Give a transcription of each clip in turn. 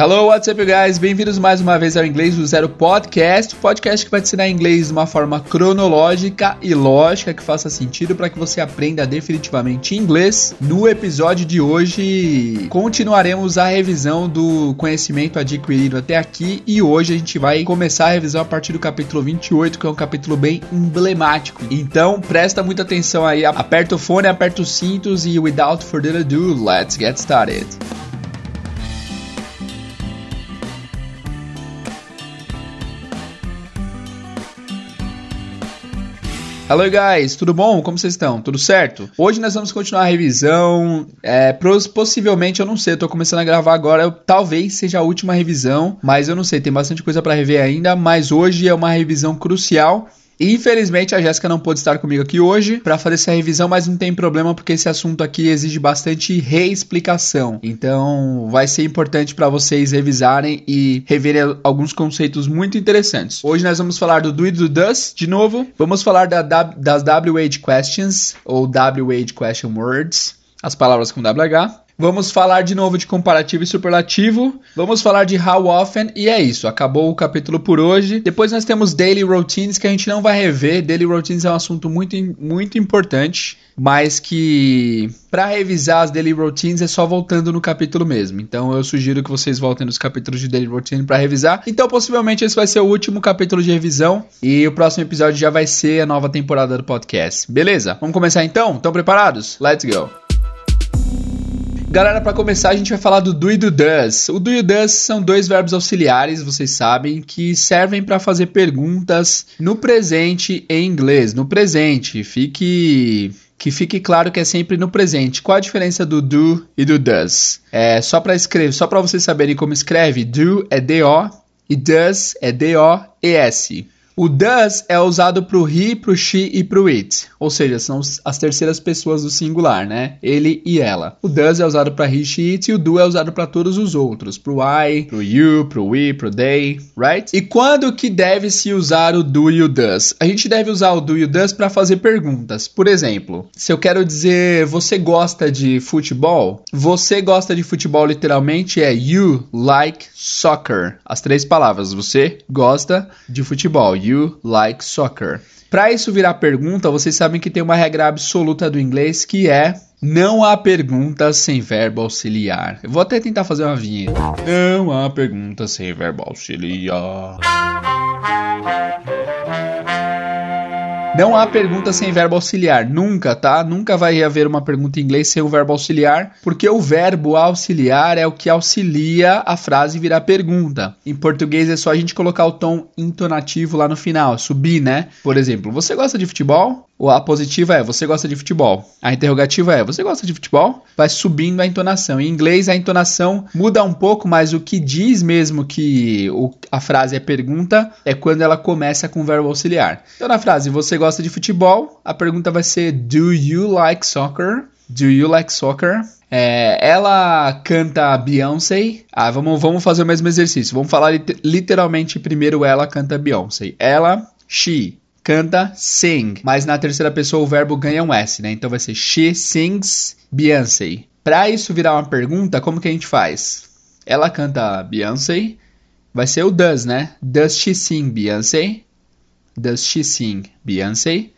Hello, what's up, guys? Bem-vindos mais uma vez ao Inglês do Zero Podcast, podcast que vai te ensinar inglês de uma forma cronológica e lógica que faça sentido para que você aprenda definitivamente inglês. No episódio de hoje, continuaremos a revisão do conhecimento adquirido até aqui e hoje a gente vai começar a revisão a partir do capítulo 28, que é um capítulo bem emblemático. Então, presta muita atenção aí, aperta o fone, aperta os cintos e without further ado, let's get started. Hello guys, tudo bom? Como vocês estão? Tudo certo? Hoje nós vamos continuar a revisão. É, possivelmente, eu não sei, eu tô começando a gravar agora. Eu, talvez seja a última revisão, mas eu não sei, tem bastante coisa para rever ainda. Mas hoje é uma revisão crucial Infelizmente a Jéssica não pôde estar comigo aqui hoje para fazer essa revisão, mas não tem problema porque esse assunto aqui exige bastante reexplicação. Então vai ser importante para vocês revisarem e reverem alguns conceitos muito interessantes. Hoje nós vamos falar do do e do does de novo. Vamos falar da, das WH questions ou WH question words, as palavras com WH. Vamos falar de novo de comparativo e superlativo. Vamos falar de how often. E é isso. Acabou o capítulo por hoje. Depois nós temos daily routines que a gente não vai rever. Daily routines é um assunto muito, muito importante. Mas que para revisar as daily routines é só voltando no capítulo mesmo. Então eu sugiro que vocês voltem nos capítulos de daily routine para revisar. Então possivelmente esse vai ser o último capítulo de revisão e o próximo episódio já vai ser a nova temporada do podcast. Beleza? Vamos começar então? Estão preparados? Let's go. Galera, para começar, a gente vai falar do do e do does. O do e o does são dois verbos auxiliares, vocês sabem, que servem para fazer perguntas no presente em inglês. No presente, fique que fique claro que é sempre no presente. Qual a diferença do do e do does? É só para escrever, só para vocês saberem como escreve. Do é D O e does é D O E S. O does é usado para o he, para o she e para o it, ou seja, são as terceiras pessoas do singular, né? Ele e ela. O does é usado para he, she, it e o do é usado para todos os outros, para o I, para o you, para o we, para o they, right? E quando que deve se usar o do e o does? A gente deve usar o do e o does para fazer perguntas. Por exemplo, se eu quero dizer você gosta de futebol, você gosta de futebol literalmente é you like soccer. As três palavras, você gosta de futebol like soccer? Para isso virar pergunta, vocês sabem que tem uma regra absoluta do inglês que é não há pergunta sem verbo auxiliar. Eu vou até tentar fazer uma vinheta. Não há pergunta sem verbo auxiliar. Não há pergunta sem verbo auxiliar, nunca, tá? Nunca vai haver uma pergunta em inglês sem o verbo auxiliar, porque o verbo auxiliar é o que auxilia a frase virar pergunta. Em português é só a gente colocar o tom intonativo lá no final, subir, né? Por exemplo, você gosta de futebol? A positiva é você gosta de futebol. A interrogativa é você gosta de futebol? Vai subindo a entonação. Em inglês a entonação muda um pouco, mas o que diz mesmo que o, a frase é pergunta é quando ela começa com o verbo auxiliar. Então na frase você gosta de futebol, a pergunta vai ser Do you like soccer? Do you like soccer? É, ela canta Beyoncé. Ah, vamos, vamos fazer o mesmo exercício. Vamos falar literalmente primeiro ela canta Beyoncé. Ela, she canta sing, mas na terceira pessoa o verbo ganha um S, né? Então vai ser she sings Beyoncé. Para isso virar uma pergunta, como que a gente faz? Ela canta Beyoncé, vai ser o does, né? Does she sing Beyoncé? Does she sing Beyoncé?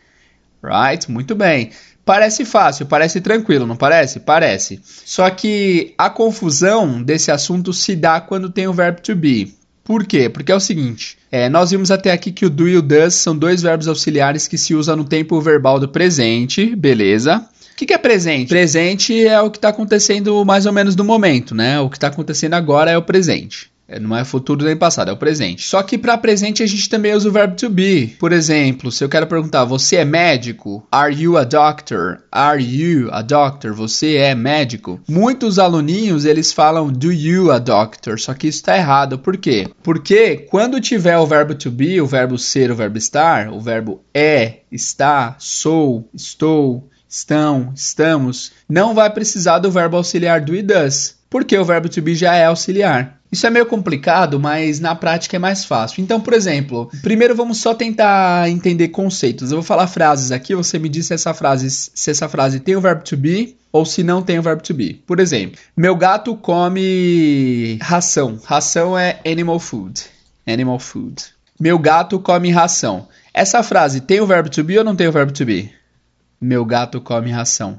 Right? Muito bem. Parece fácil, parece tranquilo, não parece? Parece. Só que a confusão desse assunto se dá quando tem o verbo to be. Por quê? Porque é o seguinte: é, nós vimos até aqui que o do e o does são dois verbos auxiliares que se usam no tempo verbal do presente, beleza? O que, que é presente? Presente é o que está acontecendo mais ou menos no momento, né? O que está acontecendo agora é o presente. É, não é futuro nem passado, é o presente. Só que para presente a gente também usa o verbo to be. Por exemplo, se eu quero perguntar, você é médico? Are you a doctor? Are you a doctor? Você é médico? Muitos aluninhos eles falam do you a doctor, só que isso está errado. Por quê? Porque quando tiver o verbo to be, o verbo ser, o verbo estar, o verbo é, está, sou, estou, estão, estamos, não vai precisar do verbo auxiliar do e does, porque o verbo to be já é auxiliar. Isso é meio complicado, mas na prática é mais fácil. Então, por exemplo, primeiro vamos só tentar entender conceitos. Eu vou falar frases aqui, você me diz se essa frase, se essa frase tem o verbo to be ou se não tem o verbo to be. Por exemplo, meu gato come ração. Ração é animal food. Animal food. Meu gato come ração. Essa frase tem o verbo to be ou não tem o verbo to be? Meu gato come ração.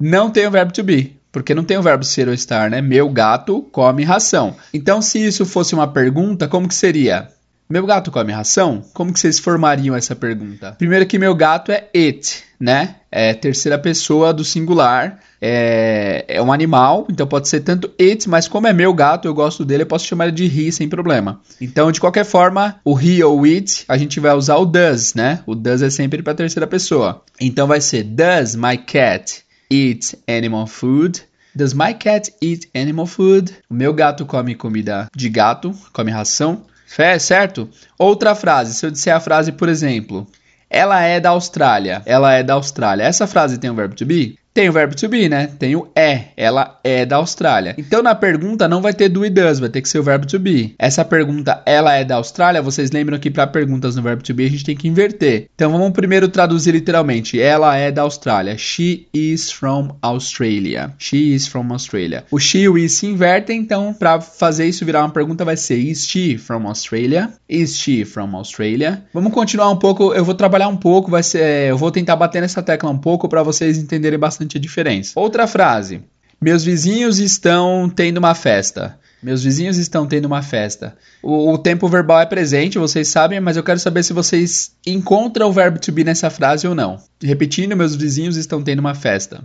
Não tem o verbo to be, porque não tem o verbo ser ou estar, né? Meu gato come ração. Então, se isso fosse uma pergunta, como que seria? Meu gato come ração? Como que vocês formariam essa pergunta? Primeiro que meu gato é it, né? É terceira pessoa do singular. É, é um animal, então pode ser tanto it, mas como é meu gato, eu gosto dele, eu posso chamar ele de he sem problema. Então, de qualquer forma, o he ou it, a gente vai usar o does, né? O does é sempre para terceira pessoa. Então vai ser Does my cat eat animal food? Does my cat eat animal food? O meu gato come comida de gato, come ração. Certo? Outra frase, se eu disser a frase, por exemplo, ela é da Austrália. Ela é da Austrália. Essa frase tem o verbo to be? Tem o verbo to be, né? Tem o é. Ela é da Austrália. Então na pergunta não vai ter do e does, vai ter que ser o verbo to be. Essa pergunta, ela é da Austrália, vocês lembram que para perguntas no verbo to be a gente tem que inverter. Então vamos primeiro traduzir literalmente. Ela é da Austrália. She is from Australia. She is from Australia. O she e o is se invertem, então para fazer isso virar uma pergunta vai ser is she from Australia? Is she from Australia? Vamos continuar um pouco, eu vou trabalhar um pouco, vai ser, eu vou tentar bater nessa tecla um pouco para vocês entenderem bastante bastante a diferença. Outra frase. Meus vizinhos estão tendo uma festa. Meus vizinhos estão tendo uma festa. O, o, tempo verbal é presente, vocês sabem, mas eu quero saber se vocês encontram o verbo to be nessa frase ou não. Repetindo, meus vizinhos estão tendo uma festa.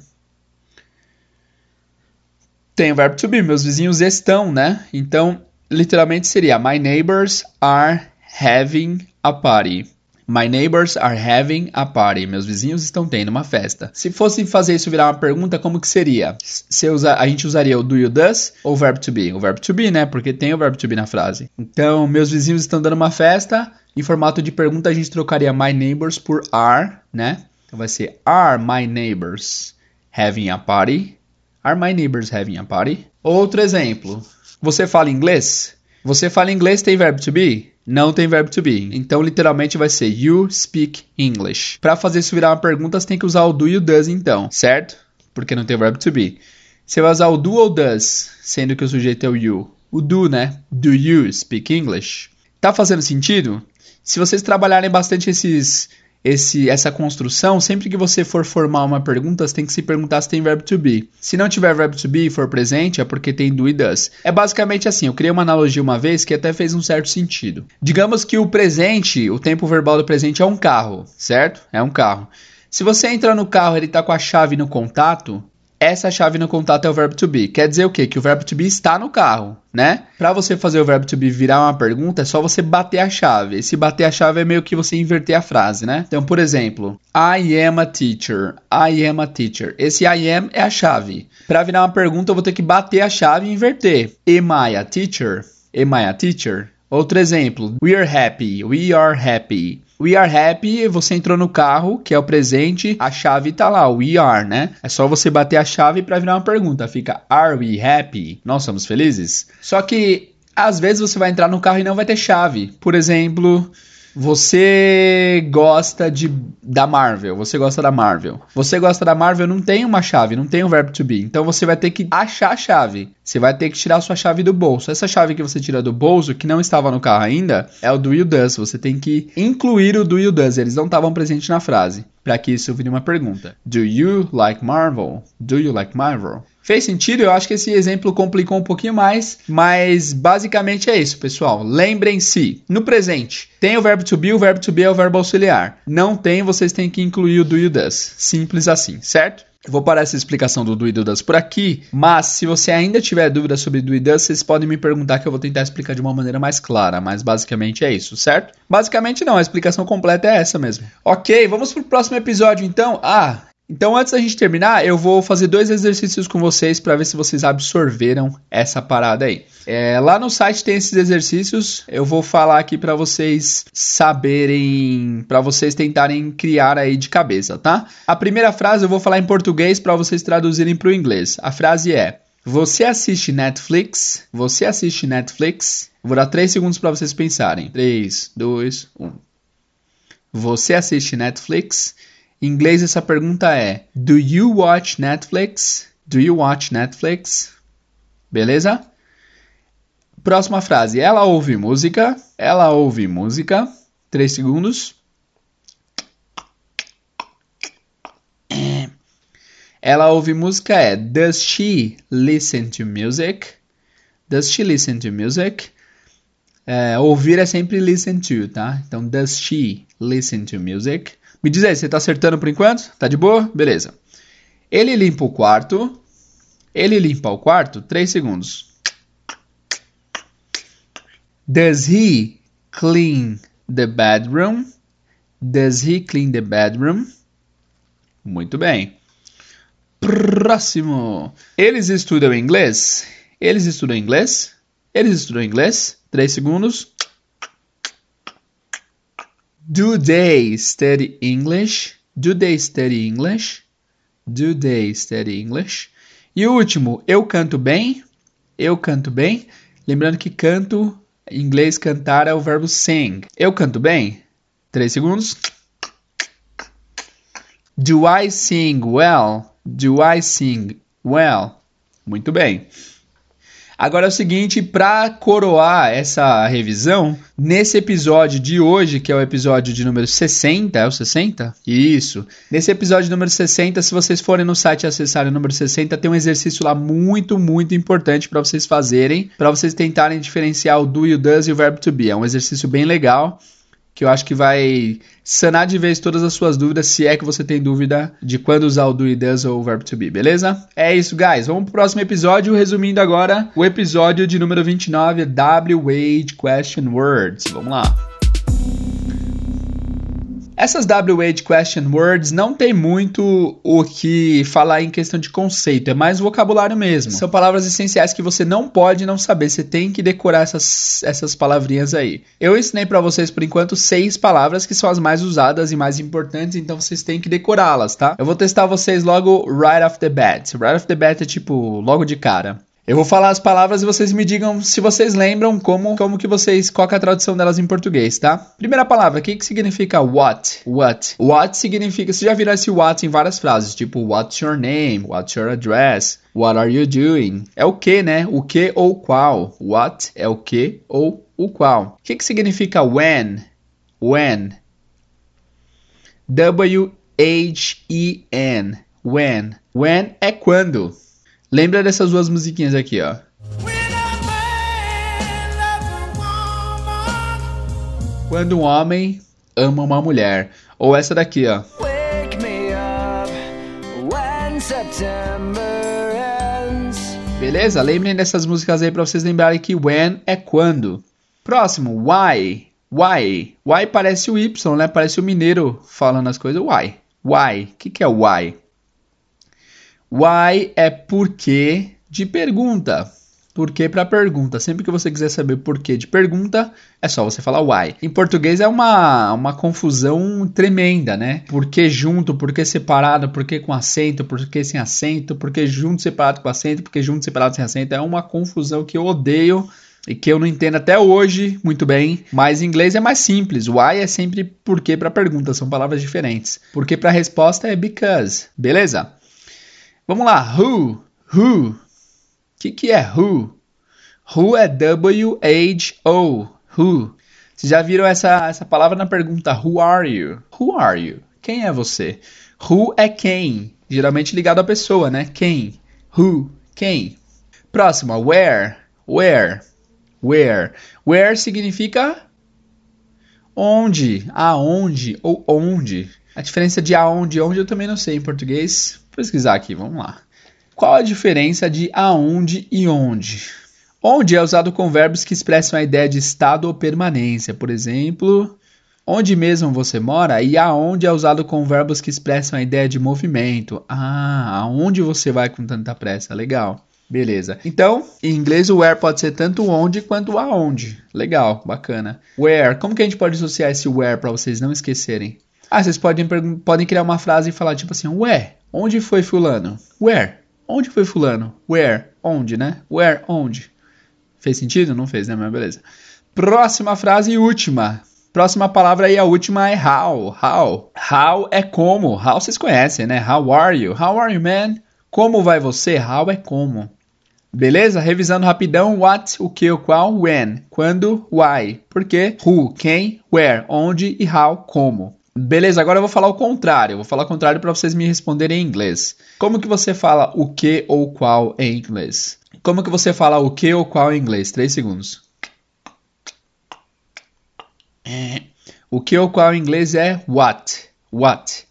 Tem o verbo to be, meus vizinhos estão, né? Então, literalmente seria: My neighbors are having a party. My neighbors are having a party. Meus vizinhos estão tendo uma festa. Se fosse fazer isso virar uma pergunta, como que seria? Se usa, a gente usaria o do you does ou o verbo to be? O verbo to be, né? Porque tem o verbo to be na frase. Então, meus vizinhos estão dando uma festa. Em formato de pergunta, a gente trocaria my neighbors por are, né? Então vai ser Are my neighbors having a party? Are my neighbors having a party? Outro exemplo. Você fala inglês? Você fala inglês tem verbo to be? Não tem verbo to be. Então, literalmente vai ser you speak English. Para fazer isso virar uma pergunta, você tem que usar o do e o does, então, certo? Porque não tem verbo to be. Você vai usar o do ou does, sendo que o sujeito é o you. O do, né? Do you speak English? Tá fazendo sentido? Se vocês trabalharem bastante esses esse, essa construção, sempre que você for formar uma pergunta, você tem que se perguntar se tem verbo to be. Se não tiver verbo to be e for presente, é porque tem do e does. É basicamente assim, eu criei uma analogia uma vez que até fez um certo sentido. Digamos que o presente, o tempo verbal do presente é um carro, certo? É um carro. Se você entra no carro e ele está com a chave no contato, essa chave no contato é o verbo to be. Quer dizer o quê? Que o verbo to be está no carro, né? Para você fazer o verbo to be virar uma pergunta, é só você bater a chave. Esse bater a chave é meio que você inverter a frase, né? Então, por exemplo, I am a teacher. I am a teacher. Esse I am é a chave. Para virar uma pergunta, eu vou ter que bater a chave e inverter. Am I a teacher? Am I a teacher? Outro exemplo, we are happy. We are happy. We are happy, você entrou no carro, que é o presente, a chave tá lá, we are, né? É só você bater a chave para virar uma pergunta. Fica are we happy? Nós somos felizes? Só que às vezes você vai entrar no carro e não vai ter chave. Por exemplo, você gosta de da Marvel, você gosta da Marvel. Você gosta da Marvel, não tem uma chave, não tem um verbo to be. Então você vai ter que achar a chave. Você vai ter que tirar a sua chave do bolso. Essa chave que você tira do bolso, que não estava no carro ainda, é o do you does. Você tem que incluir o do you does. Eles não estavam presentes na frase. Para que isso vire uma pergunta. Do you like Marvel? Do you like Marvel? Fez sentido? Eu acho que esse exemplo complicou um pouquinho mais, mas basicamente é isso, pessoal. Lembrem-se, no presente, tem o verbo to be, o verbo to be é o verbo auxiliar. Não tem, vocês têm que incluir o do o does. Simples assim, certo? Vou parar essa explicação do does por aqui, mas se você ainda tiver dúvidas sobre does, vocês podem me perguntar que eu vou tentar explicar de uma maneira mais clara, mas basicamente é isso, certo? Basicamente não, a explicação completa é essa mesmo. Ok, vamos pro próximo episódio então. Ah, então, antes da gente terminar, eu vou fazer dois exercícios com vocês para ver se vocês absorveram essa parada aí. É, lá no site tem esses exercícios. Eu vou falar aqui para vocês saberem, para vocês tentarem criar aí de cabeça, tá? A primeira frase eu vou falar em português para vocês traduzirem para o inglês. A frase é: Você assiste Netflix? Você assiste Netflix? Vou dar três segundos para vocês pensarem. 3, 2, 1. Você assiste Netflix? Em inglês essa pergunta é: Do you watch Netflix? Do you watch Netflix? Beleza? Próxima frase. Ela ouve música. Ela ouve música. Três segundos. Ela ouve música é Does she listen to music? Does she listen to music? É, ouvir é sempre listen to, tá? Então, does she listen to music? Me diz aí, você tá acertando por enquanto? Tá de boa? Beleza. Ele limpa o quarto. Ele limpa o quarto. Três segundos. Does he clean the bedroom? Does he clean the bedroom? Muito bem. Próximo. Eles estudam inglês? Eles estudam inglês? Eles estudam inglês? Três segundos. Do they study English? Do they study English? Do they study English? E o último, eu canto bem? Eu canto bem? Lembrando que canto, em inglês cantar é o verbo sing. Eu canto bem? Três segundos. Do I sing well? Do I sing well? Muito bem. Agora é o seguinte, para coroar essa revisão, nesse episódio de hoje, que é o episódio de número 60, é o 60? Isso. Nesse episódio número 60, se vocês forem no site e acessarem o número 60, tem um exercício lá muito, muito importante para vocês fazerem, para vocês tentarem diferenciar o do e o does e o verbo to be. É um exercício bem legal que eu acho que vai sanar de vez todas as suas dúvidas, se é que você tem dúvida de quando usar o do e does ou o verbo to be, beleza? É isso, guys. Vamos pro próximo episódio, resumindo agora o episódio de número 29, W-Age Question Words. Vamos lá. Essas WH question words não tem muito o que falar em questão de conceito, é mais vocabulário mesmo. São palavras essenciais que você não pode não saber, você tem que decorar essas, essas palavrinhas aí. Eu ensinei para vocês por enquanto seis palavras que são as mais usadas e mais importantes, então vocês têm que decorá-las, tá? Eu vou testar vocês logo right off the bat. Right off the bat é tipo logo de cara. Eu vou falar as palavras e vocês me digam se vocês lembram como, como que vocês, qual é a tradução delas em português, tá? Primeira palavra, o que, que significa what? What? What significa, vocês já viram esse what em várias frases, tipo what's your name? What's your address? What are you doing? É o que, né? O que ou qual? What é o que ou o qual. O que, que significa when? When. W-H-E-N. When. When é quando. Lembra dessas duas musiquinhas aqui, ó. Quando um homem ama uma mulher. Ou essa daqui, ó. Beleza? Lembrem dessas músicas aí pra vocês lembrarem que when é quando. Próximo, why. Why. Why parece o Y, né? Parece o mineiro falando as coisas. Why. Why. O que, que é why? Why é porquê de pergunta. Porquê para pergunta. Sempre que você quiser saber porquê de pergunta, é só você falar why. Em português é uma, uma confusão tremenda, né? Porquê junto, porquê separado, porquê com acento, porquê sem acento, porquê junto separado com acento, porquê junto separado sem acento. É uma confusão que eu odeio e que eu não entendo até hoje muito bem, mas em inglês é mais simples. Why é sempre porquê para pergunta, são palavras diferentes. Porquê para resposta é because, beleza? Vamos lá, who, who. O que, que é who? Who é W-H-O, who. Vocês já viram essa, essa palavra na pergunta Who are you? Who are you? Quem é você? Who é quem? Geralmente ligado à pessoa, né? Quem? Who? Quem? Próxima, where? Where? Where? Where significa onde, aonde ou onde. A diferença de aonde e onde eu também não sei em português. Vou pesquisar aqui, vamos lá. Qual a diferença de aonde e onde? Onde é usado com verbos que expressam a ideia de estado ou permanência. Por exemplo, onde mesmo você mora e aonde é usado com verbos que expressam a ideia de movimento. Ah, aonde você vai com tanta pressa? Legal. Beleza. Então, em inglês o where pode ser tanto onde quanto aonde. Legal, bacana. Where, como que a gente pode associar esse where para vocês não esquecerem? Ah, vocês podem, podem criar uma frase e falar tipo assim, ué, onde foi fulano? Where? Onde foi fulano? Where? Onde, né? Where? Onde? Fez sentido? Não fez, né? Mas beleza. Próxima frase e última. Próxima palavra aí, a última é how. How. How é como. How vocês conhecem, né? How are you? How are you, man? Como vai você? How é como. Beleza? Revisando rapidão. What, o que, o qual, when. Quando, why. Por quê? Who, quem, where, onde e how, como. Beleza, agora eu vou falar o contrário. Eu vou falar o contrário para vocês me responderem em inglês. Como que você fala o que ou qual em inglês? Como que você fala o que ou qual em inglês? Três segundos. O que ou qual em inglês é what. What.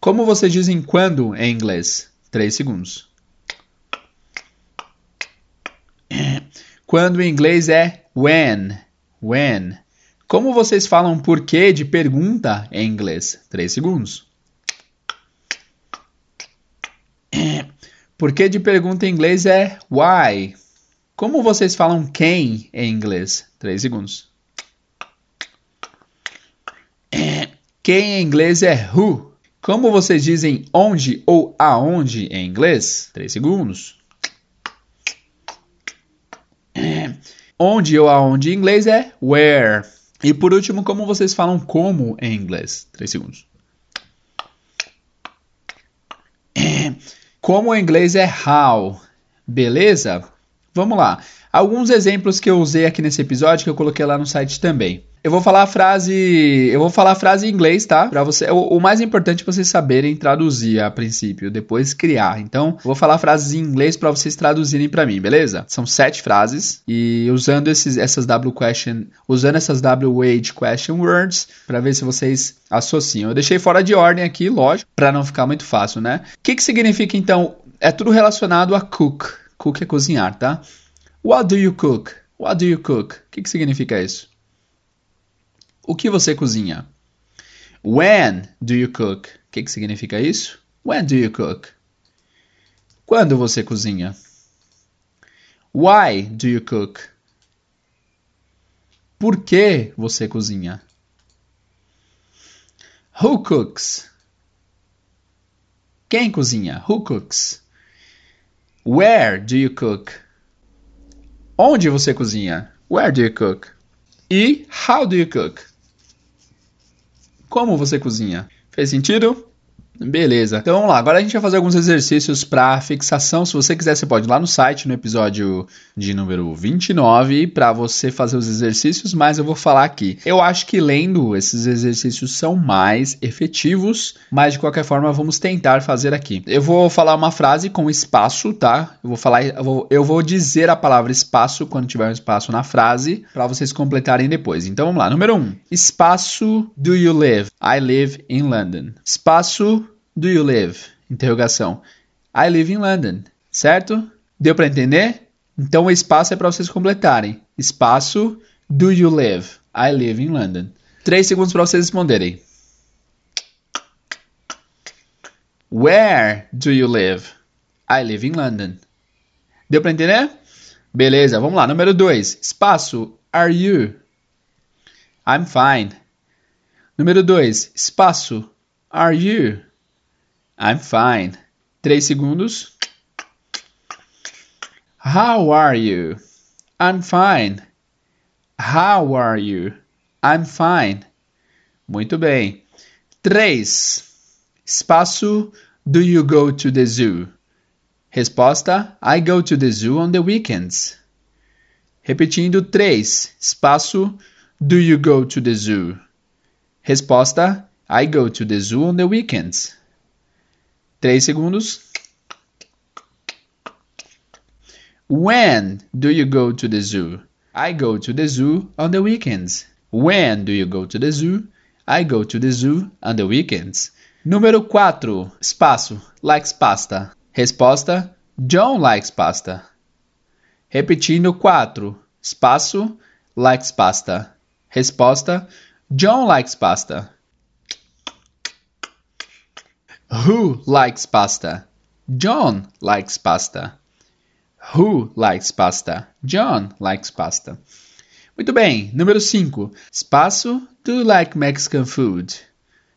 Como vocês dizem quando em inglês? Três segundos. Quando em inglês é when. When. Como vocês falam porquê de pergunta em inglês? Três segundos. Porquê de pergunta em inglês é why. Como vocês falam quem em inglês? Três segundos. Quem em inglês é who. Como vocês dizem onde ou aonde em inglês? Três segundos. Onde ou aonde em inglês é where. E por último, como vocês falam como em inglês? Três segundos. Como em inglês é how. Beleza? Vamos lá. Alguns exemplos que eu usei aqui nesse episódio que eu coloquei lá no site também. Eu vou falar a frase, eu vou falar a frase em inglês, tá? Para você, o, o, mais importante é vocês saberem traduzir a princípio, depois criar. Então, vou falar frases em inglês para vocês traduzirem para mim, beleza? São sete frases e usando esses, essas W question, usando essas WH question words para ver se vocês associam. Eu deixei fora de ordem aqui, lógico, para não ficar muito fácil, né? O que que significa então? É tudo relacionado a cook. Cook é cozinhar, tá? What do you cook? What do you cook? O que que significa isso? O que você cozinha? When do you cook? O que, que significa isso? When do you cook? Quando você cozinha? Why do you cook? Por que você cozinha? Who cooks? Quem cozinha? Who cooks? Where do you cook? Onde você cozinha? Where do you cook? E how do you cook? Como você cozinha? Fez sentido? Beleza. Então vamos lá. Agora a gente vai fazer alguns exercícios para fixação. Se você quiser, você pode ir lá no site, no episódio de número 29, para você fazer os exercícios, mas eu vou falar aqui. Eu acho que lendo esses exercícios são mais efetivos, mas de qualquer forma vamos tentar fazer aqui. Eu vou falar uma frase com espaço, tá? Eu vou falar, eu vou, eu vou dizer a palavra espaço quando tiver um espaço na frase, para vocês completarem depois. Então vamos lá. Número 1. Um, espaço do you live? I live in London. Espaço do you live? Interrogação. I live in London. Certo? Deu para entender? Então o espaço é para vocês completarem. Espaço do you live? I live in London. Três segundos para vocês responderem. Where do you live? I live in London. Deu para entender? Beleza, vamos lá. Número 2. Espaço. Are you? I'm fine. Número 2. Espaço. Are you? I'm fine. Três segundos. How are you? I'm fine. How are you? I'm fine. Muito bem. Três. Espaço. Do you go to the zoo? Resposta: I go to the zoo on the weekends. Repetindo, três. Espaço. Do you go to the zoo? Resposta: I go to the zoo on the weekends. Três segundos. When do you go to the zoo? I go to the zoo on the weekends. When do you go to the zoo? I go to the zoo on the weekends. Número 4. Espaço. Likes pasta. Resposta: John likes pasta. Repetindo 4. Espaço. Likes pasta. Resposta: John likes pasta. Who likes pasta? John likes pasta. Who likes pasta? John likes pasta. Muito bem. Número 5. Espaço. Do you like Mexican food?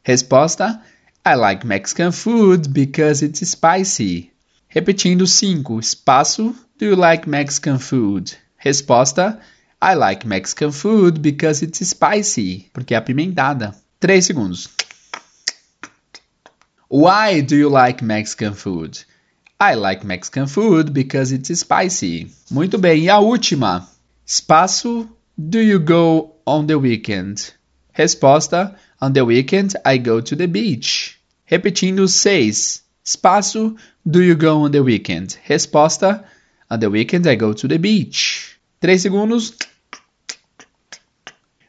Resposta. I like Mexican food because it's spicy. Repetindo 5. Espaço. Do you like Mexican food? Resposta. I like Mexican food because it's spicy. Porque é apimentada. 3 segundos. Why do you like Mexican food? I like Mexican food because it's spicy. Muito bem. E a última. Espaço. Do you go on the weekend? Resposta. On the weekend I go to the beach. Repetindo seis. Espaço. Do you go on the weekend? Resposta. On the weekend I go to the beach. Três segundos.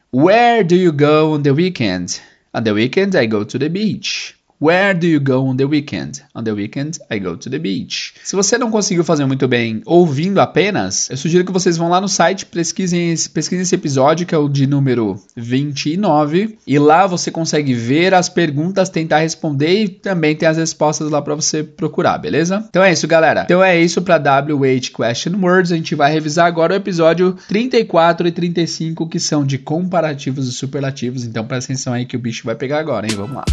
Where do you go on the weekend? On the weekend I go to the beach. Where do you go on the weekend? On the weekend, I go to the beach. Se você não conseguiu fazer muito bem ouvindo apenas, eu sugiro que vocês vão lá no site, pesquisem, pesquisem esse episódio, que é o de número 29, e lá você consegue ver as perguntas, tentar responder e também tem as respostas lá para você procurar, beleza? Então é isso, galera. Então é isso para WH Question Words. A gente vai revisar agora o episódio 34 e 35, que são de comparativos e superlativos. Então presta atenção aí que o bicho vai pegar agora, hein? Vamos lá.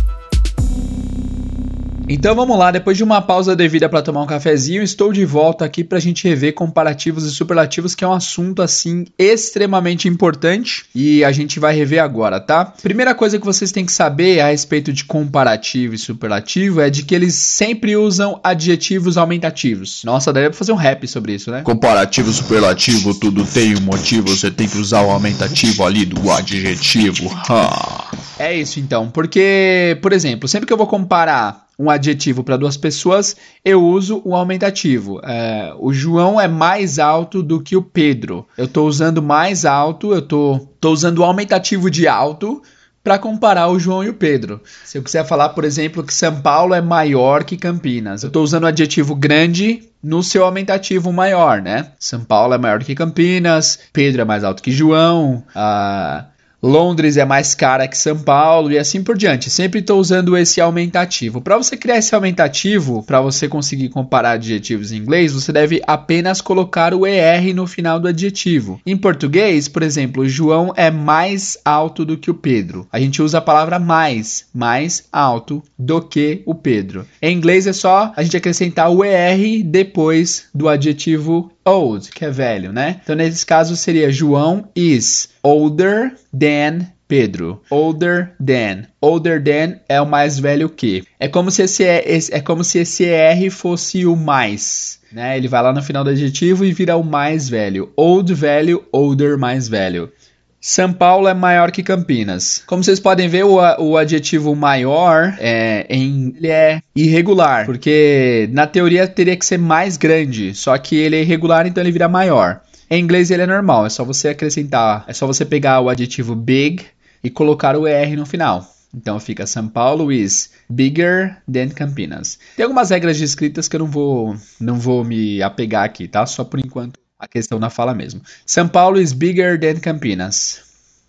Então vamos lá, depois de uma pausa devida para tomar um cafezinho, estou de volta aqui para a gente rever comparativos e superlativos, que é um assunto assim extremamente importante e a gente vai rever agora, tá? Primeira coisa que vocês têm que saber a respeito de comparativo e superlativo é de que eles sempre usam adjetivos aumentativos. Nossa, daria pra fazer um rap sobre isso, né? Comparativo, superlativo, tudo tem um motivo, você tem que usar o aumentativo ali do adjetivo. Ha. É isso então, porque, por exemplo, sempre que eu vou comparar um adjetivo para duas pessoas, eu uso o aumentativo. É, o João é mais alto do que o Pedro. Eu estou usando mais alto, eu estou usando o aumentativo de alto para comparar o João e o Pedro. Se eu quiser falar, por exemplo, que São Paulo é maior que Campinas, eu estou usando o adjetivo grande no seu aumentativo maior, né? São Paulo é maior que Campinas, Pedro é mais alto que João, uh, Londres é mais cara que São Paulo e assim por diante. Sempre estou usando esse aumentativo. Para você criar esse aumentativo, para você conseguir comparar adjetivos em inglês, você deve apenas colocar o ER no final do adjetivo. Em português, por exemplo, João é mais alto do que o Pedro. A gente usa a palavra mais, mais alto do que o Pedro. Em inglês é só a gente acrescentar o ER depois do adjetivo old, que é velho, né? Então, nesse caso, seria João is older than Pedro. Older than. Older than é o mais velho que. É como se esse, é como se esse R fosse o mais. Né? Ele vai lá no final do adjetivo e vira o mais velho. Old velho, older mais velho. São Paulo é maior que Campinas. Como vocês podem ver, o, o adjetivo maior é, em, ele é irregular, porque na teoria teria que ser mais grande, só que ele é irregular, então ele vira maior. Em inglês ele é normal, é só você acrescentar, é só você pegar o adjetivo big e colocar o ER no final. Então fica São Paulo is bigger than Campinas. Tem algumas regras de escritas que eu não vou, não vou me apegar aqui, tá? Só por enquanto a questão na fala mesmo. São Paulo is bigger than Campinas,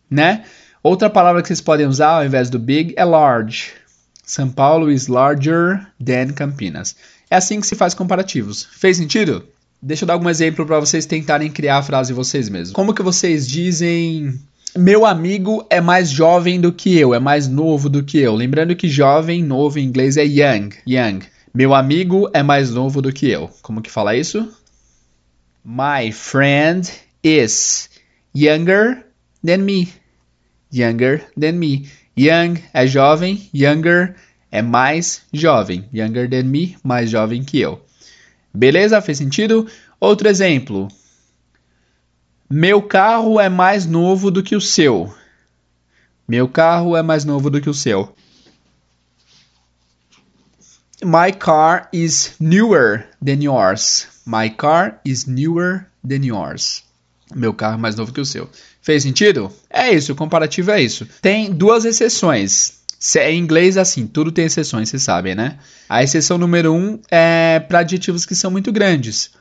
né? Outra palavra que vocês podem usar ao invés do big é large. São Paulo is larger than Campinas. É assim que se faz comparativos. Fez sentido? Deixa eu dar algum exemplo para vocês tentarem criar a frase vocês mesmos. Como que vocês dizem meu amigo é mais jovem do que eu, é mais novo do que eu. Lembrando que jovem, novo em inglês é young, young. Meu amigo é mais novo do que eu. Como que fala isso? My friend is younger than me. Younger than me. Young é jovem, younger é mais jovem. Younger than me, mais jovem que eu. Beleza? Fez sentido? Outro exemplo. Meu carro é mais novo do que o seu. Meu carro é mais novo do que o seu. My car is newer than yours. My car is newer than yours. Meu carro é mais novo que o seu. Fez sentido? É isso, o comparativo é isso. Tem duas exceções. É em inglês assim, tudo tem exceções, vocês sabem, né? A exceção número um é para adjetivos que são muito grandes.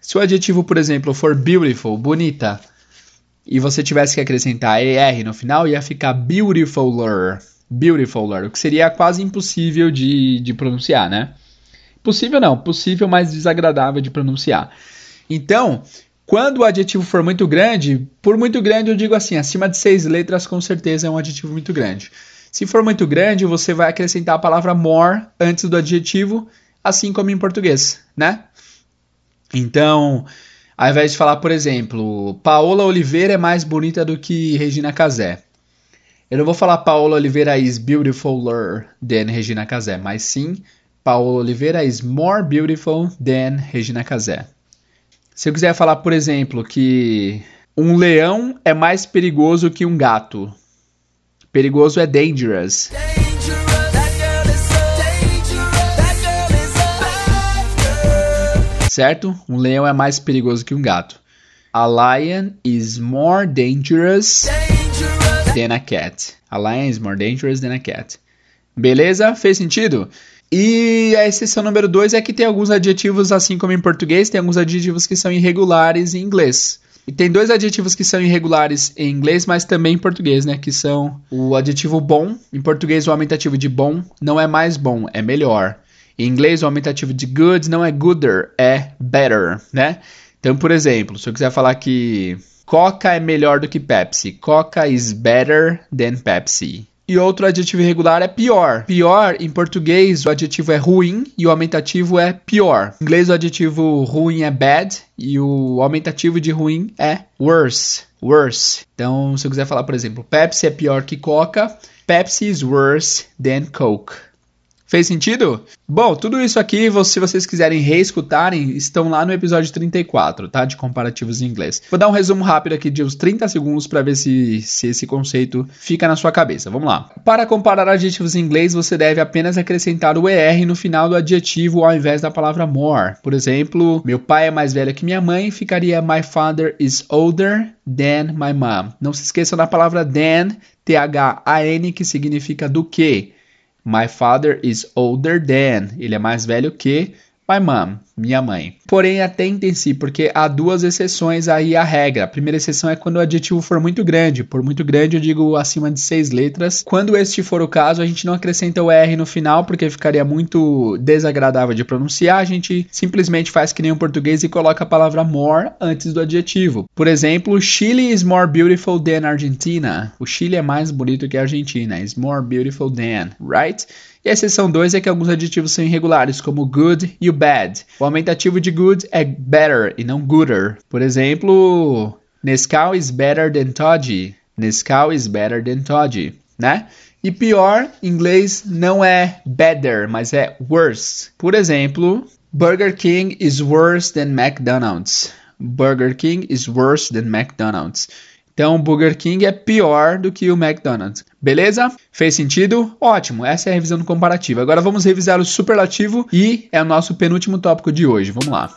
Se o adjetivo, por exemplo, for beautiful, bonita, e você tivesse que acrescentar er no final, ia ficar beautifuler Beautifuler, o que seria quase impossível de, de pronunciar, né? Possível não, possível, mas desagradável de pronunciar. Então, quando o adjetivo for muito grande, por muito grande eu digo assim, acima de seis letras com certeza é um adjetivo muito grande. Se for muito grande, você vai acrescentar a palavra more antes do adjetivo, assim como em português, né? Então, Ao invés de falar, por exemplo, Paola Oliveira é mais bonita do que Regina Casé. Eu não vou falar Paola Oliveira is beautifuler than Regina Casé, mas sim Paola Oliveira is more beautiful than Regina Casé. Se eu quiser falar, por exemplo, que um leão é mais perigoso que um gato. Perigoso é dangerous. Certo? Um leão é mais perigoso que um gato. A lion is more dangerous than a cat. A lion is more dangerous than a cat. Beleza? Fez sentido? E a exceção número 2 é que tem alguns adjetivos, assim como em português, tem alguns adjetivos que são irregulares em inglês. E tem dois adjetivos que são irregulares em inglês, mas também em português, né? Que são o adjetivo bom. Em português, o aumentativo de bom não é mais bom, é melhor. Em inglês, o aumentativo de good não é gooder, é better, né? Então, por exemplo, se eu quiser falar que Coca é melhor do que Pepsi, Coca is better than Pepsi. E outro adjetivo irregular é pior. Pior, em português, o adjetivo é ruim e o aumentativo é pior. Em inglês, o adjetivo ruim é bad e o aumentativo de ruim é worse. Worse. Então, se eu quiser falar, por exemplo, Pepsi é pior que Coca, Pepsi is worse than Coke. Fez sentido? Bom, tudo isso aqui, se vocês quiserem reescutarem, estão lá no episódio 34, tá? De comparativos em inglês. Vou dar um resumo rápido aqui de uns 30 segundos para ver se, se esse conceito fica na sua cabeça. Vamos lá. Para comparar adjetivos em inglês, você deve apenas acrescentar o ER no final do adjetivo ao invés da palavra more. Por exemplo, meu pai é mais velho que minha mãe, ficaria My father is older than my mom. Não se esqueçam da palavra than, T-H-A-N, que significa do que. My father is older than. Ele é mais velho que my mom minha mãe. Porém, atentem-se, porque há duas exceções aí à regra. A primeira exceção é quando o adjetivo for muito grande. Por muito grande, eu digo acima de seis letras. Quando este for o caso, a gente não acrescenta o R no final, porque ficaria muito desagradável de pronunciar. A gente simplesmente faz que nem o português e coloca a palavra more antes do adjetivo. Por exemplo, Chile is more beautiful than Argentina. O Chile é mais bonito que a Argentina. Is more beautiful than, right? E a exceção 2 é que alguns adjetivos são irregulares, como good e o bad. O aumentativo de good é better e não gooder. Por exemplo, Nescau is better than Toddy. Nescau is better than Toddy, né? E pior, em inglês não é better, mas é worse. Por exemplo, Burger King is worse than McDonald's. Burger King is worse than McDonald's. Então, o Burger King é pior do que o McDonald's. Beleza? Fez sentido? Ótimo, essa é a revisão do comparativo. Agora vamos revisar o superlativo e é o nosso penúltimo tópico de hoje. Vamos lá.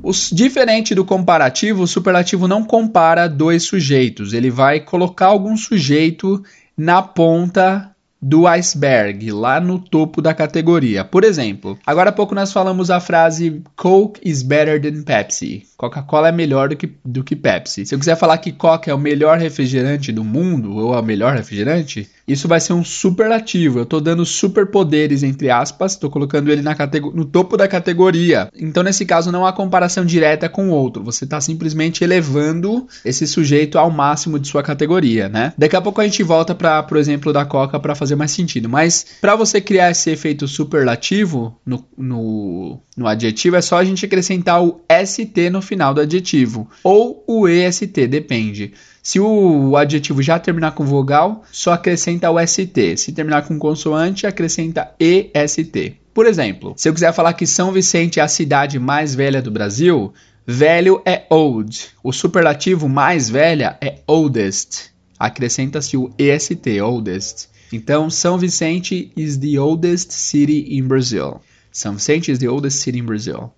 Os, diferente do comparativo, o superlativo não compara dois sujeitos. Ele vai colocar algum sujeito na ponta do iceberg, lá no topo da categoria. Por exemplo, agora há pouco nós falamos a frase Coke is better than Pepsi. Coca-Cola é melhor do que, do que Pepsi. Se eu quiser falar que Coca é o melhor refrigerante do mundo, ou é o melhor refrigerante, isso vai ser um superlativo. Eu estou dando superpoderes, entre aspas, estou colocando ele na no topo da categoria. Então, nesse caso, não há comparação direta com o outro. Você está simplesmente elevando esse sujeito ao máximo de sua categoria, né? Daqui a pouco a gente volta para, por exemplo, da Coca para fazer mais sentido. Mas, para você criar esse efeito superlativo no, no, no adjetivo, é só a gente acrescentar o ST no final do adjetivo, ou o EST, depende. Se o adjetivo já terminar com vogal, só acrescenta o ST. Se terminar com consoante, acrescenta EST. Por exemplo, se eu quiser falar que São Vicente é a cidade mais velha do Brasil, velho é old. O superlativo mais velha é oldest. Acrescenta-se o EST, oldest. Então, São Vicente is the oldest city in Brazil. São Vicente is the oldest city in Brazil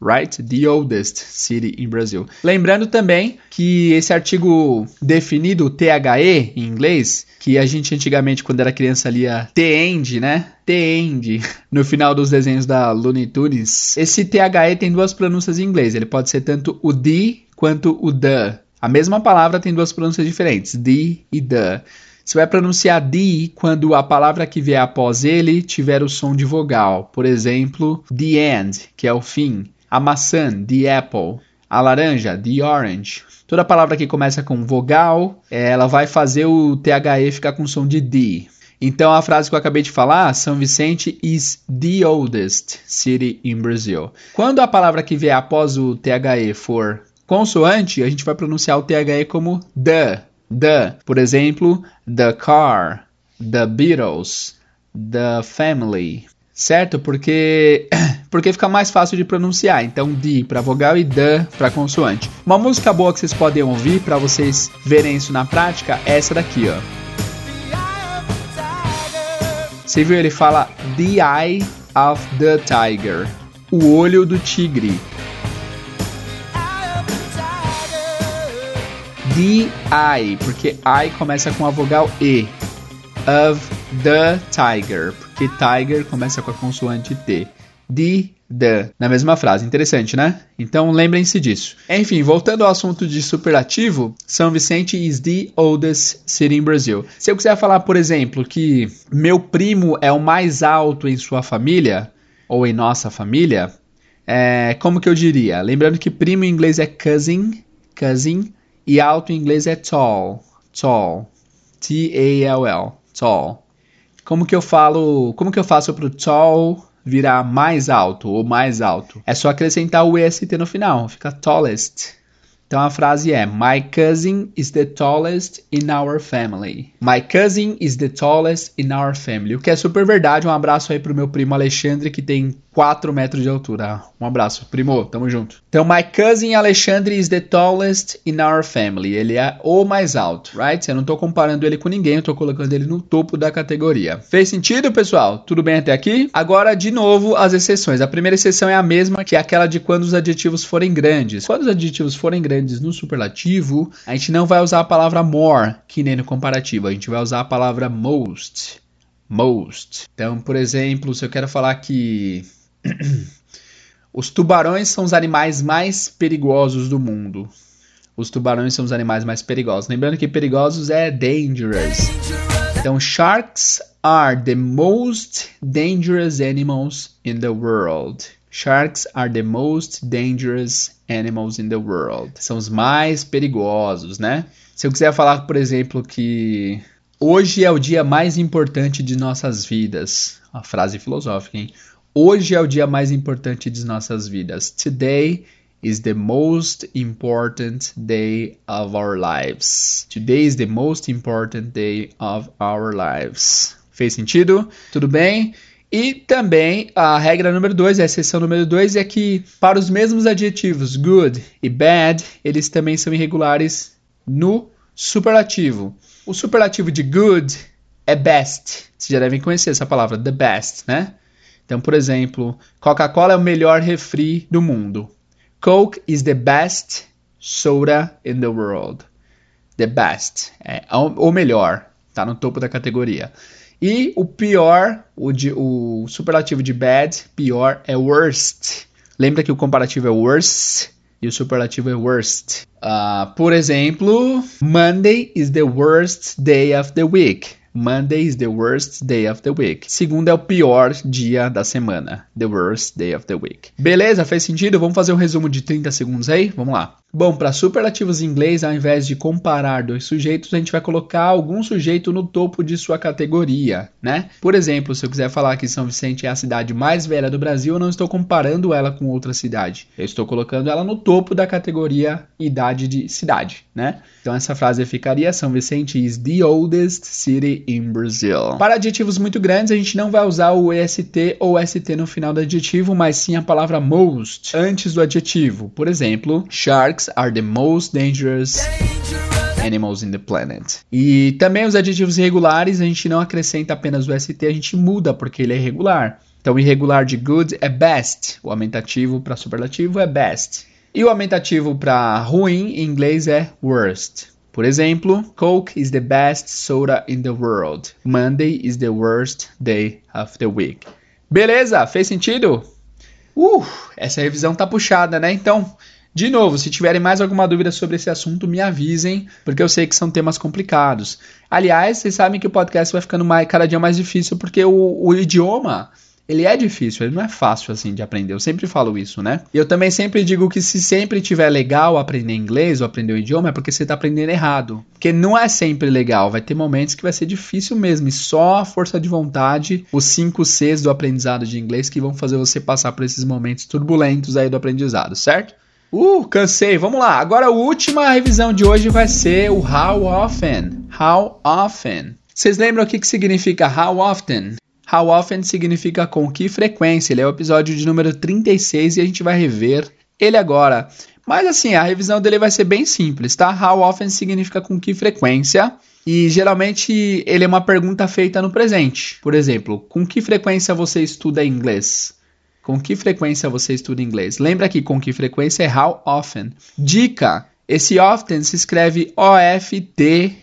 right? The oldest city in Brazil. Lembrando também que esse artigo definido, THE em inglês, que a gente antigamente, quando era criança, lia The-End, né? The-End, no final dos desenhos da Looney Tunes. Esse THE tem duas pronúncias em inglês. Ele pode ser tanto o the quanto o the. A mesma palavra tem duas pronúncias diferentes, the e the. Você vai pronunciar the quando a palavra que vier após ele tiver o som de vogal. Por exemplo, the end, que é o fim a maçã, the apple, a laranja, the orange. Toda palavra que começa com vogal, ela vai fazer o THE ficar com som de D. Então a frase que eu acabei de falar, São Vicente is the oldest city in Brazil. Quando a palavra que vier após o THE for consoante, a gente vai pronunciar o THE como the, the. Por exemplo, the car, the Beatles, the family, certo? Porque porque fica mais fácil de pronunciar. Então, D para vogal e D para consoante. Uma música boa que vocês podem ouvir para vocês verem isso na prática é essa daqui, ó. Você viu ele fala The Eye of the Tiger, o olho do tigre. The Eye, porque I começa com a vogal E. Of the Tiger, porque Tiger começa com a consoante T. The, the, na mesma frase. Interessante, né? Então lembrem-se disso. Enfim, voltando ao assunto de superlativo, São Vicente is the oldest city in Brazil. Se eu quiser falar, por exemplo, que meu primo é o mais alto em sua família, ou em nossa família, é, como que eu diria? Lembrando que primo em inglês é cousin, cousin, e alto em inglês é tall, tall, T-A-L-L, tall. Como que eu falo, como que eu faço pro tall virar mais alto ou mais alto. É só acrescentar o EST no final, fica tallest. Então a frase é: My cousin is the tallest in our family. My cousin is the tallest in our family. O que é super verdade. Um abraço aí pro meu primo Alexandre, que tem 4 metros de altura. Um abraço, primo, tamo junto. Então, my cousin Alexandre is the tallest in our family. Ele é o mais alto, right? Eu não tô comparando ele com ninguém, eu tô colocando ele no topo da categoria. Fez sentido, pessoal? Tudo bem até aqui? Agora, de novo, as exceções. A primeira exceção é a mesma, que é aquela de quando os adjetivos forem grandes. Quando os adjetivos forem grandes no superlativo, a gente não vai usar a palavra more, que nem no comparativo. A gente vai usar a palavra most. Most. Então, por exemplo, se eu quero falar que os tubarões são os animais mais perigosos do mundo. Os tubarões são os animais mais perigosos. Lembrando que perigosos é dangerous. Então, sharks are the most dangerous animals in the world. Sharks are the most dangerous animals in the world. São os mais perigosos, né? Se eu quiser falar, por exemplo, que hoje é o dia mais importante de nossas vidas. Uma frase filosófica, hein? Hoje é o dia mais importante de nossas vidas. Today is the most important day of our lives. Today is the most important day of our lives. Fez sentido? Tudo bem? E também a regra número 2, a exceção número 2 é que para os mesmos adjetivos good e bad, eles também são irregulares no superlativo. O superlativo de good é best. Vocês já devem conhecer essa palavra, the best, né? Então, por exemplo, Coca-Cola é o melhor refri do mundo. Coke is the best soda in the world. The best. É o melhor. Tá no topo da categoria. E o pior, o, de, o superlativo de bad, pior, é worst. Lembra que o comparativo é worst e o superlativo é worst. Uh, por exemplo, Monday is the worst day of the week. Monday is the worst day of the week. Segunda é o pior dia da semana. The worst day of the week. Beleza? Fez sentido? Vamos fazer um resumo de 30 segundos aí? Vamos lá. Bom, para superlativos em inglês, ao invés de comparar dois sujeitos, a gente vai colocar algum sujeito no topo de sua categoria, né? Por exemplo, se eu quiser falar que São Vicente é a cidade mais velha do Brasil, eu não estou comparando ela com outra cidade. Eu estou colocando ela no topo da categoria idade de cidade, né? Então essa frase ficaria São Vicente is the oldest city in Brazil. Para adjetivos muito grandes, a gente não vai usar o EST ou ST no final do adjetivo, mas sim a palavra most antes do adjetivo. Por exemplo, sharks are the most dangerous animals in the planet. E também os adjetivos irregulares, a gente não acrescenta apenas o ST, a gente muda porque ele é irregular. Então, irregular de good é best, o aumentativo para superlativo é best. E o aumentativo para ruim em inglês é worst. Por exemplo, Coke is the best soda in the world. Monday is the worst day of the week. Beleza? Fez sentido? Uh, essa revisão tá puxada, né? Então, de novo, se tiverem mais alguma dúvida sobre esse assunto, me avisem, porque eu sei que são temas complicados. Aliás, vocês sabem que o podcast vai ficando mais, cada dia mais difícil, porque o, o idioma ele é difícil, ele não é fácil assim de aprender. Eu sempre falo isso, né? Eu também sempre digo que se sempre tiver legal aprender inglês ou aprender o idioma é porque você tá aprendendo errado. Porque não é sempre legal, vai ter momentos que vai ser difícil mesmo, e só a força de vontade, os 5 Cs do aprendizado de inglês que vão fazer você passar por esses momentos turbulentos aí do aprendizado, certo? Uh, cansei. Vamos lá. Agora a última revisão de hoje vai ser o how often. How often. Vocês lembram o que, que significa how often? How often significa com que frequência. Ele é o episódio de número 36 e a gente vai rever ele agora. Mas assim, a revisão dele vai ser bem simples, tá? How often significa com que frequência. E geralmente ele é uma pergunta feita no presente. Por exemplo, com que frequência você estuda inglês? Com que frequência você estuda inglês? Lembra que com que frequência é how often. Dica: esse often se escreve O-F-T-E-N.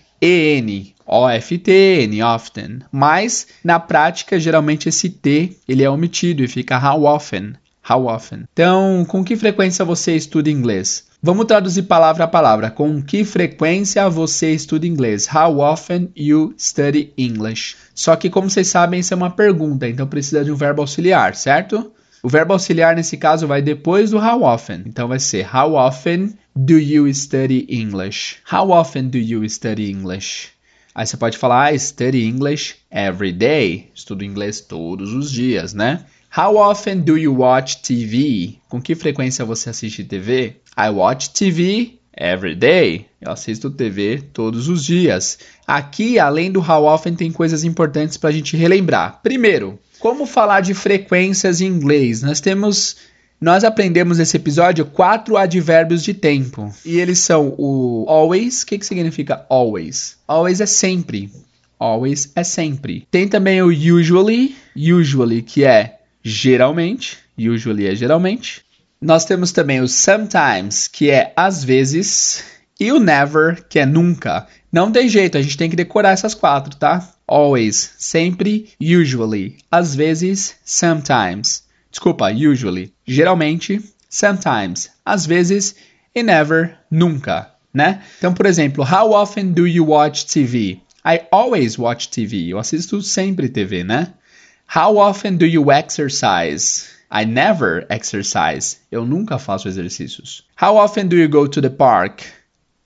Often. Mas, na prática, geralmente esse T ele é omitido e fica how often. How often. Então, com que frequência você estuda inglês? Vamos traduzir palavra a palavra. Com que frequência você estuda inglês? How often you study English? Só que, como vocês sabem, isso é uma pergunta, então precisa de um verbo auxiliar, certo? O verbo auxiliar nesse caso vai depois do how often. Então vai ser How often do you study English? How often do you study English? Aí você pode falar, I study English every day. Estudo inglês todos os dias, né? How often do you watch TV? Com que frequência você assiste TV? I watch TV every day. Eu assisto TV todos os dias. Aqui, além do how often, tem coisas importantes para a gente relembrar. Primeiro, como falar de frequências em inglês? Nós temos nós aprendemos nesse episódio quatro advérbios de tempo. E eles são o always. O que, que significa always? Always é sempre. Always é sempre. Tem também o usually. Usually, que é geralmente. Usually é geralmente. Nós temos também o sometimes, que é às vezes. E o never, que é nunca. Não tem jeito, a gente tem que decorar essas quatro, tá? Always, sempre, usually. Às vezes, sometimes. Desculpa, usually. Geralmente, sometimes. Às vezes e never, nunca, né? Então, por exemplo, how often do you watch TV? I always watch TV. Eu assisto sempre TV, né? How often do you exercise? I never exercise. Eu nunca faço exercícios. How often do you go to the park?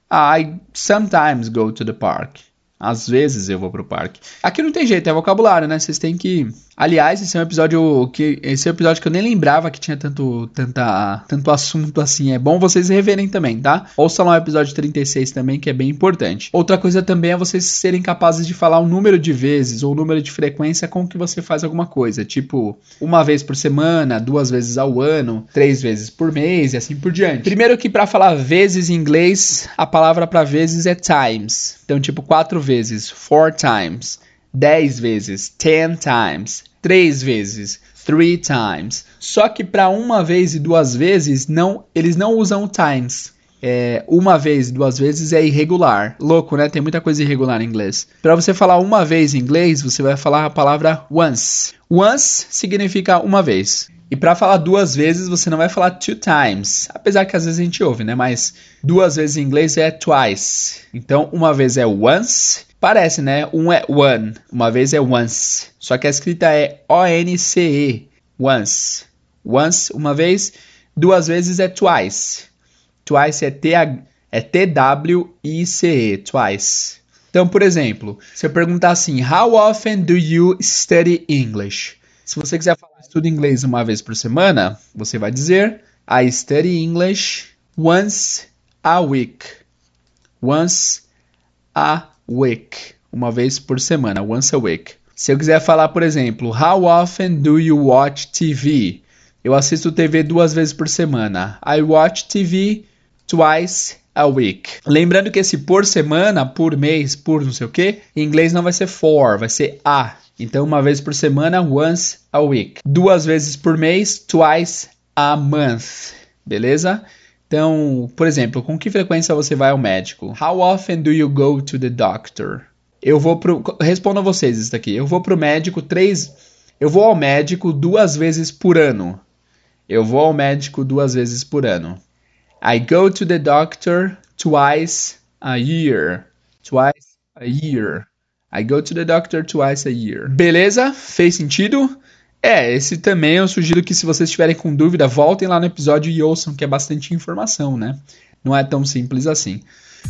I sometimes go to the park. Às vezes eu vou pro parque. Aqui não tem jeito, é vocabulário, né? Vocês têm que. Aliás, esse é um episódio que. Esse é um episódio que eu nem lembrava que tinha tanto, tanta, tanto assunto assim. É bom vocês reverem também, tá? Ouçam lá o episódio 36 também, que é bem importante. Outra coisa também é vocês serem capazes de falar o número de vezes ou o número de frequência com que você faz alguma coisa. Tipo, uma vez por semana, duas vezes ao ano, três vezes por mês e assim por diante. Primeiro que para falar vezes em inglês, a palavra para vezes é times. Então, tipo, quatro vezes, four times. Dez vezes, ten times. Três vezes, three times. Só que para uma vez e duas vezes, não, eles não usam times. É, uma vez, duas vezes é irregular. Louco, né? Tem muita coisa irregular em inglês. Para você falar uma vez em inglês, você vai falar a palavra once. Once significa uma vez. E para falar duas vezes, você não vai falar two times. Apesar que às vezes a gente ouve, né? Mas duas vezes em inglês é twice. Então, uma vez é once. Parece, né? Um é one. Uma vez é once. Só que a escrita é O-N-C-E. Once. Once, uma vez. Duas vezes é twice. Twice é T-W-I-C-E. É twice. Então, por exemplo, se eu perguntar assim, How often do you study English? Se você quiser falar estudo inglês uma vez por semana, você vai dizer I study English once a week. Once a week. Uma vez por semana, once a week. Se eu quiser falar, por exemplo, How often do you watch TV? Eu assisto TV duas vezes por semana. I watch TV twice a week. Lembrando que esse por semana, por mês, por não sei o que, em inglês não vai ser for, vai ser a. Então, uma vez por semana, once a week. Duas vezes por mês, twice a month. Beleza? Então, por exemplo, com que frequência você vai ao médico? How often do you go to the doctor? Eu vou pro. Respondo a vocês isso aqui. Eu vou pro médico três. Eu vou ao médico duas vezes por ano. Eu vou ao médico duas vezes por ano. I go to the doctor twice a year. Twice a year. I go to the doctor twice a year. Beleza? Fez sentido? É, esse também eu sugiro que se vocês estiverem com dúvida, voltem lá no episódio e ouçam, que é bastante informação, né? Não é tão simples assim.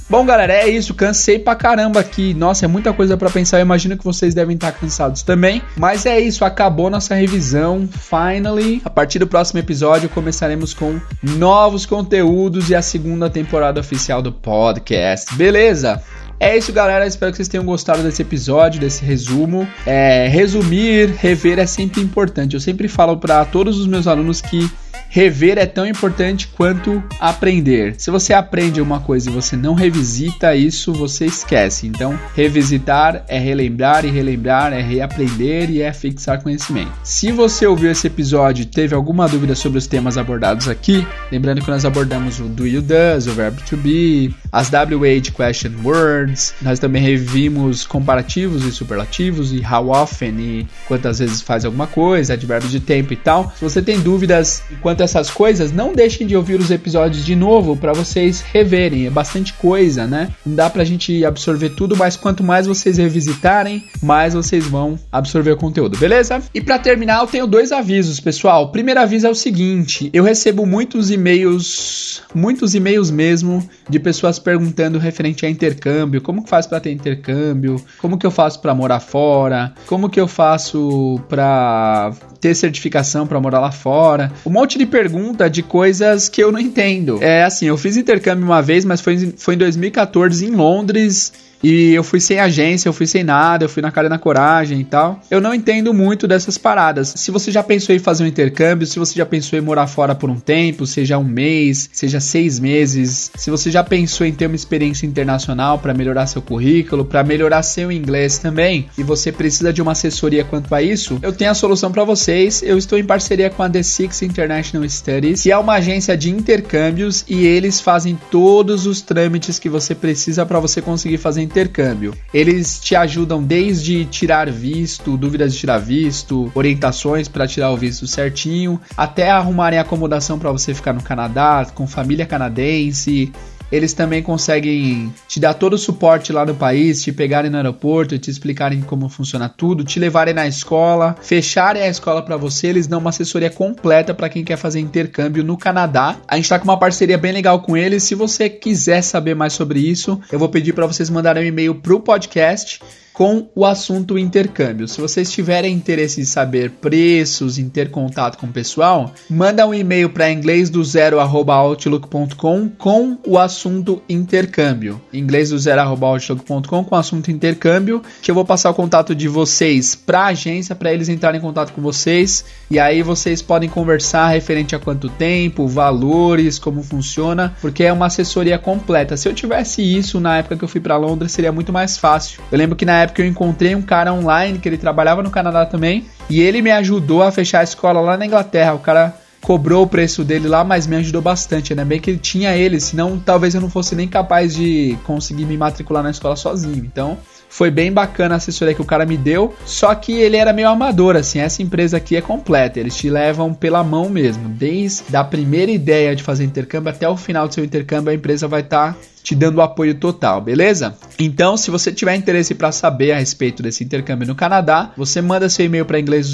Bom, galera, é isso. Cansei pra caramba aqui. Nossa, é muita coisa para pensar. Eu imagino que vocês devem estar cansados também. Mas é isso, acabou nossa revisão. Finally, a partir do próximo episódio começaremos com novos conteúdos e a segunda temporada oficial do podcast. Beleza? É isso, galera. Espero que vocês tenham gostado desse episódio, desse resumo. É, resumir, rever é sempre importante. Eu sempre falo para todos os meus alunos que rever é tão importante quanto aprender. Se você aprende uma coisa e você não revisita isso, você esquece. Então, revisitar é relembrar e relembrar é reaprender e é fixar conhecimento. Se você ouviu esse episódio e teve alguma dúvida sobre os temas abordados aqui, lembrando que nós abordamos o do you does, o verbo to be, as WH question words, nós também revimos comparativos e superlativos e how often e quantas vezes faz alguma coisa, advérbios de tempo e tal. Se você tem dúvidas essas coisas, não deixem de ouvir os episódios de novo para vocês reverem. É bastante coisa, né? Não dá pra gente absorver tudo, mas quanto mais vocês revisitarem, mais vocês vão absorver o conteúdo, beleza? E para terminar, eu tenho dois avisos, pessoal. O primeiro aviso é o seguinte: eu recebo muitos e-mails, muitos e-mails mesmo, de pessoas perguntando referente a intercâmbio, como que faz para ter intercâmbio, como que eu faço para morar fora, como que eu faço para ter certificação para morar lá fora. Um monte de pergunta de coisas que eu não entendo. É assim, eu fiz intercâmbio uma vez, mas foi, foi em 2014 em Londres. E eu fui sem agência, eu fui sem nada, eu fui na cara e na coragem e tal. Eu não entendo muito dessas paradas. Se você já pensou em fazer um intercâmbio, se você já pensou em morar fora por um tempo, seja um mês, seja seis meses, se você já pensou em ter uma experiência internacional para melhorar seu currículo, para melhorar seu inglês também, e você precisa de uma assessoria quanto a isso, eu tenho a solução para vocês. Eu estou em parceria com a The Six International Studies, que é uma agência de intercâmbios e eles fazem todos os trâmites que você precisa para você conseguir fazer intercâmbio. Eles te ajudam desde tirar visto, dúvidas de tirar visto, orientações para tirar o visto certinho, até arrumarem acomodação para você ficar no Canadá com família canadense eles também conseguem te dar todo o suporte lá no país, te pegarem no aeroporto, te explicarem como funciona tudo, te levarem na escola, fecharem a escola para você. Eles dão uma assessoria completa para quem quer fazer intercâmbio no Canadá. A gente tá com uma parceria bem legal com eles. Se você quiser saber mais sobre isso, eu vou pedir para vocês mandarem um e-mail pro podcast com o assunto intercâmbio. Se vocês tiverem interesse em saber preços, em ter contato com o pessoal, manda um e-mail para inglês do zero outlook.com com o assunto intercâmbio. Inglês do zero outlook.com com o assunto intercâmbio, que eu vou passar o contato de vocês para a agência para eles entrarem em contato com vocês e aí vocês podem conversar referente a quanto tempo, valores, como funciona, porque é uma assessoria completa. Se eu tivesse isso na época que eu fui para Londres, seria muito mais fácil. Eu lembro que na época eu encontrei um cara online que ele trabalhava no Canadá também e ele me ajudou a fechar a escola lá na Inglaterra. O cara cobrou o preço dele lá, mas me ajudou bastante, né? Bem que ele tinha ele, senão talvez eu não fosse nem capaz de conseguir me matricular na escola sozinho. Então, foi bem bacana a assessoria que o cara me deu, só que ele era meio amador, assim, essa empresa aqui é completa, eles te levam pela mão mesmo, desde a primeira ideia de fazer intercâmbio até o final do seu intercâmbio, a empresa vai estar tá te dando o apoio total, beleza? Então, se você tiver interesse para saber a respeito desse intercâmbio no Canadá, você manda seu e-mail para inglês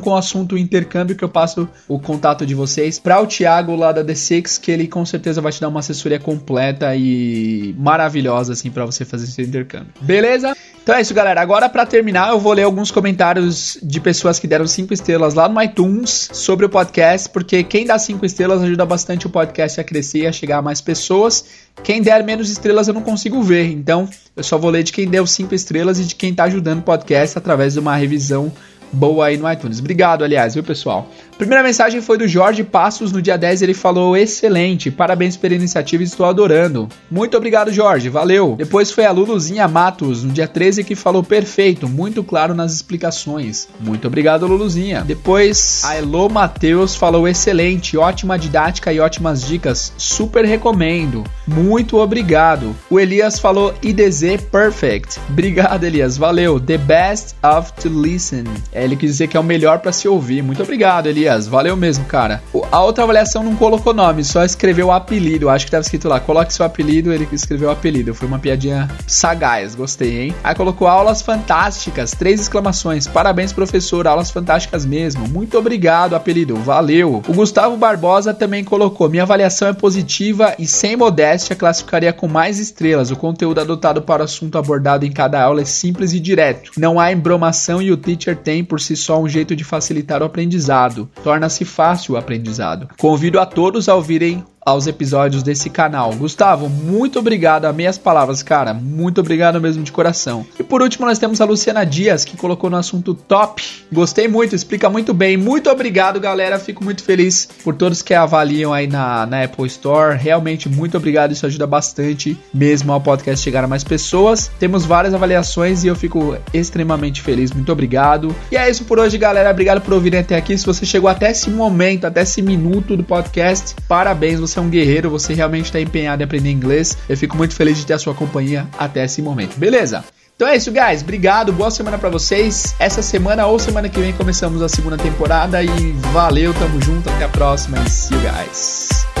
com o assunto intercâmbio que eu passo o contato de vocês para o Thiago lá da D6, que ele com certeza vai te dar uma assessoria completa e maravilhosa assim para você fazer esse intercâmbio. Beleza? Então é isso, galera. Agora, para terminar, eu vou ler alguns comentários de pessoas que deram cinco estrelas lá no iTunes sobre o podcast, porque quem dá cinco estrelas ajuda bastante o podcast a crescer e a chegar a mais pessoas. Quem der menos estrelas eu não consigo ver, então eu só vou ler de quem deu cinco estrelas e de quem está ajudando o podcast através de uma revisão boa aí no iTunes. Obrigado, aliás, viu, pessoal? Primeira mensagem foi do Jorge Passos no dia 10. Ele falou: excelente, parabéns pela iniciativa, estou adorando. Muito obrigado, Jorge, valeu. Depois foi a Luluzinha Matos no dia 13 que falou: perfeito, muito claro nas explicações. Muito obrigado, Luluzinha. Depois a Elo Matheus falou: excelente, ótima didática e ótimas dicas, super recomendo. Muito obrigado. O Elias falou: IDZ perfect. Obrigado, Elias, valeu. The best of to listen. É, ele quis dizer que é o melhor para se ouvir. Muito obrigado, Elias. Valeu mesmo, cara. A outra avaliação não colocou nome, só escreveu o apelido. Acho que tava escrito lá, coloque seu apelido, ele escreveu o apelido. Foi uma piadinha sagaz, gostei, hein? Aí colocou aulas fantásticas, três exclamações. Parabéns, professor, aulas fantásticas mesmo. Muito obrigado, apelido, valeu. O Gustavo Barbosa também colocou: minha avaliação é positiva e sem modéstia classificaria com mais estrelas. O conteúdo adotado para o assunto abordado em cada aula é simples e direto. Não há embromação e o teacher tem por si só um jeito de facilitar o aprendizado. Torna-se fácil o aprendizado. Convido a todos a ouvirem aos episódios desse canal. Gustavo, muito obrigado. Amei as palavras, cara. Muito obrigado mesmo de coração. E por último, nós temos a Luciana Dias, que colocou no assunto top. Gostei muito, explica muito bem. Muito obrigado, galera. Fico muito feliz por todos que avaliam aí na, na Apple Store. Realmente, muito obrigado. Isso ajuda bastante mesmo ao podcast chegar a mais pessoas. Temos várias avaliações e eu fico extremamente feliz. Muito obrigado. E é isso por hoje, galera. Obrigado por ouvirem até aqui. Se você chegou até esse momento, até esse minuto do podcast, parabéns. Você você é um guerreiro, você realmente está empenhado em aprender inglês. Eu fico muito feliz de ter a sua companhia até esse momento, beleza? Então é isso, guys. Obrigado, boa semana para vocês. Essa semana ou semana que vem começamos a segunda temporada e valeu, tamo junto, até a próxima e see you guys.